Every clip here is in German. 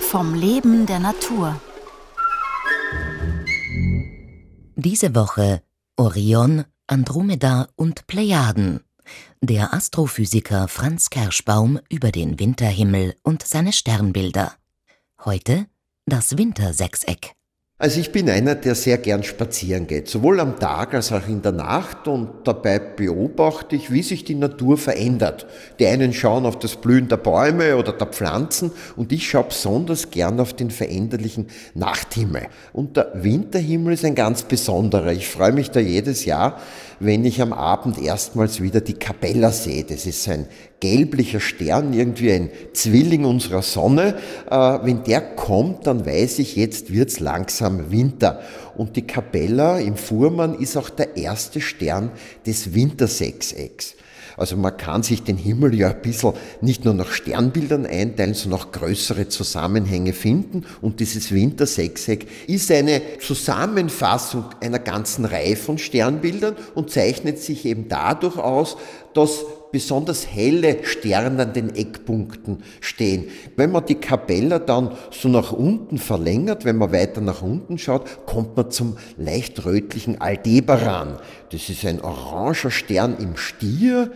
Vom Leben der Natur. Diese Woche Orion, Andromeda und Plejaden. Der Astrophysiker Franz Kerschbaum über den Winterhimmel und seine Sternbilder. Heute das Wintersechseck. Also ich bin einer, der sehr gern spazieren geht, sowohl am Tag als auch in der Nacht und dabei beobachte ich, wie sich die Natur verändert. Die einen schauen auf das Blühen der Bäume oder der Pflanzen und ich schaue besonders gern auf den veränderlichen Nachthimmel. Und der Winterhimmel ist ein ganz besonderer. Ich freue mich da jedes Jahr, wenn ich am Abend erstmals wieder die Capella sehe. Das ist ein gelblicher Stern, irgendwie ein Zwilling unserer Sonne. Äh, wenn der kommt, dann weiß ich, jetzt wird's langsam Winter. Und die Capella im Fuhrmann ist auch der erste Stern des Wintersechsecks. Also man kann sich den Himmel ja ein bisschen nicht nur nach Sternbildern einteilen, sondern auch größere Zusammenhänge finden. Und dieses Wintersechseck ist eine Zusammenfassung einer ganzen Reihe von Sternbildern und zeichnet sich eben dadurch aus, dass besonders helle Sterne an den Eckpunkten stehen. Wenn man die Kapelle dann so nach unten verlängert, wenn man weiter nach unten schaut, kommt man zum leicht rötlichen Aldebaran. Das ist ein oranger Stern im Stier,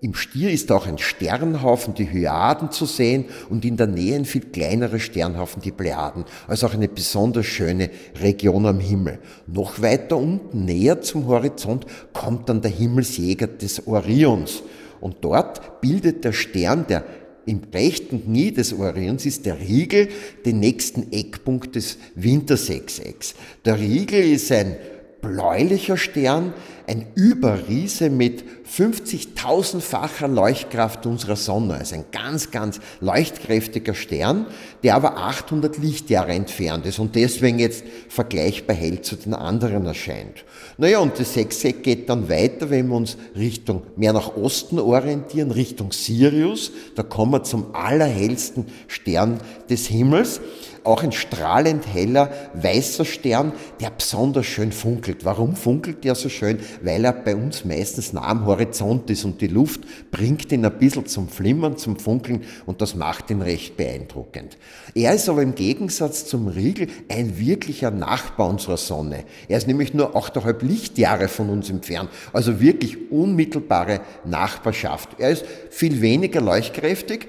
im Stier ist auch ein Sternhaufen, die Hyaden zu sehen und in der Nähe ein viel kleinerer Sternhaufen, die Plejaden. Also auch eine besonders schöne Region am Himmel. Noch weiter unten, näher zum Horizont, kommt dann der Himmelsjäger des Orions. Und dort bildet der Stern, der im rechten Knie des Orions ist der Riegel den nächsten Eckpunkt des Wintersechsecks. Der Riegel ist ein bläulicher Stern, ein Überriese mit 50.000-facher Leuchtkraft unserer Sonne, also ein ganz, ganz leuchtkräftiger Stern, der aber 800 Lichtjahre entfernt ist und deswegen jetzt vergleichbar hell zu den anderen erscheint. Naja, und das Sechseck geht dann weiter, wenn wir uns Richtung, mehr nach Osten orientieren, Richtung Sirius, da kommen wir zum allerhellsten Stern des Himmels auch ein strahlend heller weißer Stern, der besonders schön funkelt. Warum funkelt der so schön? Weil er bei uns meistens nah am Horizont ist und die Luft bringt ihn ein bisschen zum Flimmern, zum Funkeln und das macht ihn recht beeindruckend. Er ist aber im Gegensatz zum Riegel ein wirklicher Nachbar unserer Sonne. Er ist nämlich nur 8,5 Lichtjahre von uns entfernt, also wirklich unmittelbare Nachbarschaft. Er ist viel weniger leuchtkräftig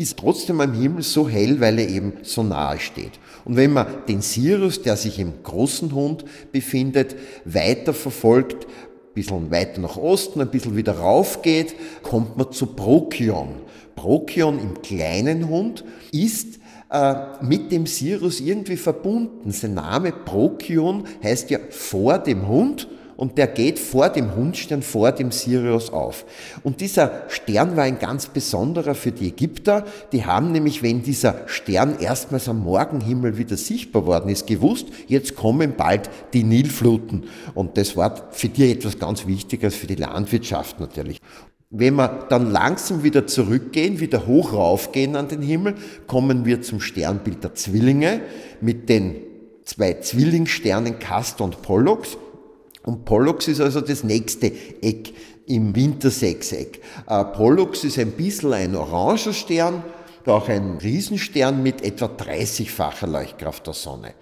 ist trotzdem am Himmel so hell, weil er eben so nahe steht. Und wenn man den Sirius, der sich im großen Hund befindet, weiter verfolgt, ein bisschen weiter nach Osten, ein bisschen wieder rauf geht, kommt man zu Prokion. Prokion im kleinen Hund ist äh, mit dem Sirius irgendwie verbunden. Sein Name Prokion heißt ja vor dem Hund und der geht vor dem Hundstern, vor dem Sirius auf. Und dieser Stern war ein ganz besonderer für die Ägypter. Die haben nämlich, wenn dieser Stern erstmals am Morgenhimmel wieder sichtbar worden ist, gewusst, jetzt kommen bald die Nilfluten. Und das war für die etwas ganz Wichtiges für die Landwirtschaft natürlich. Wenn wir dann langsam wieder zurückgehen, wieder hoch raufgehen an den Himmel, kommen wir zum Sternbild der Zwillinge mit den zwei Zwillingssternen Castor und Pollux. Und Pollux ist also das nächste Eck im Wintersechseck. Äh, Pollux ist ein bisschen ein oranger Stern, auch ein Riesenstern mit etwa 30-facher Leuchtkraft der Sonne.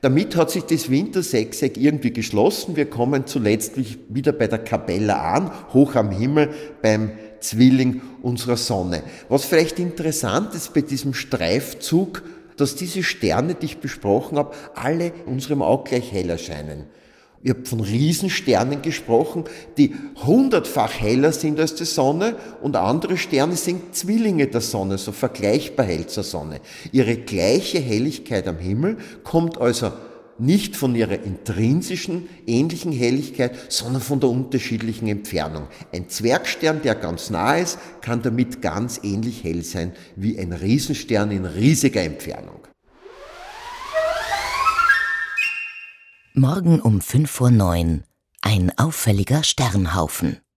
Damit hat sich das Wintersechseck irgendwie geschlossen. Wir kommen zuletzt wieder bei der Kapella an, hoch am Himmel beim Zwilling unserer Sonne. Was vielleicht interessant ist bei diesem Streifzug, dass diese Sterne, die ich besprochen habe, alle unserem Auge gleich hell erscheinen. Ich habe von Riesensternen gesprochen, die hundertfach heller sind als die Sonne und andere Sterne sind Zwillinge der Sonne, so vergleichbar hell zur Sonne. Ihre gleiche Helligkeit am Himmel kommt also nicht von ihrer intrinsischen ähnlichen Helligkeit, sondern von der unterschiedlichen Entfernung. Ein Zwergstern, der ganz nah ist, kann damit ganz ähnlich hell sein wie ein Riesenstern in riesiger Entfernung. Morgen um 5.09 Uhr ein auffälliger Sternhaufen.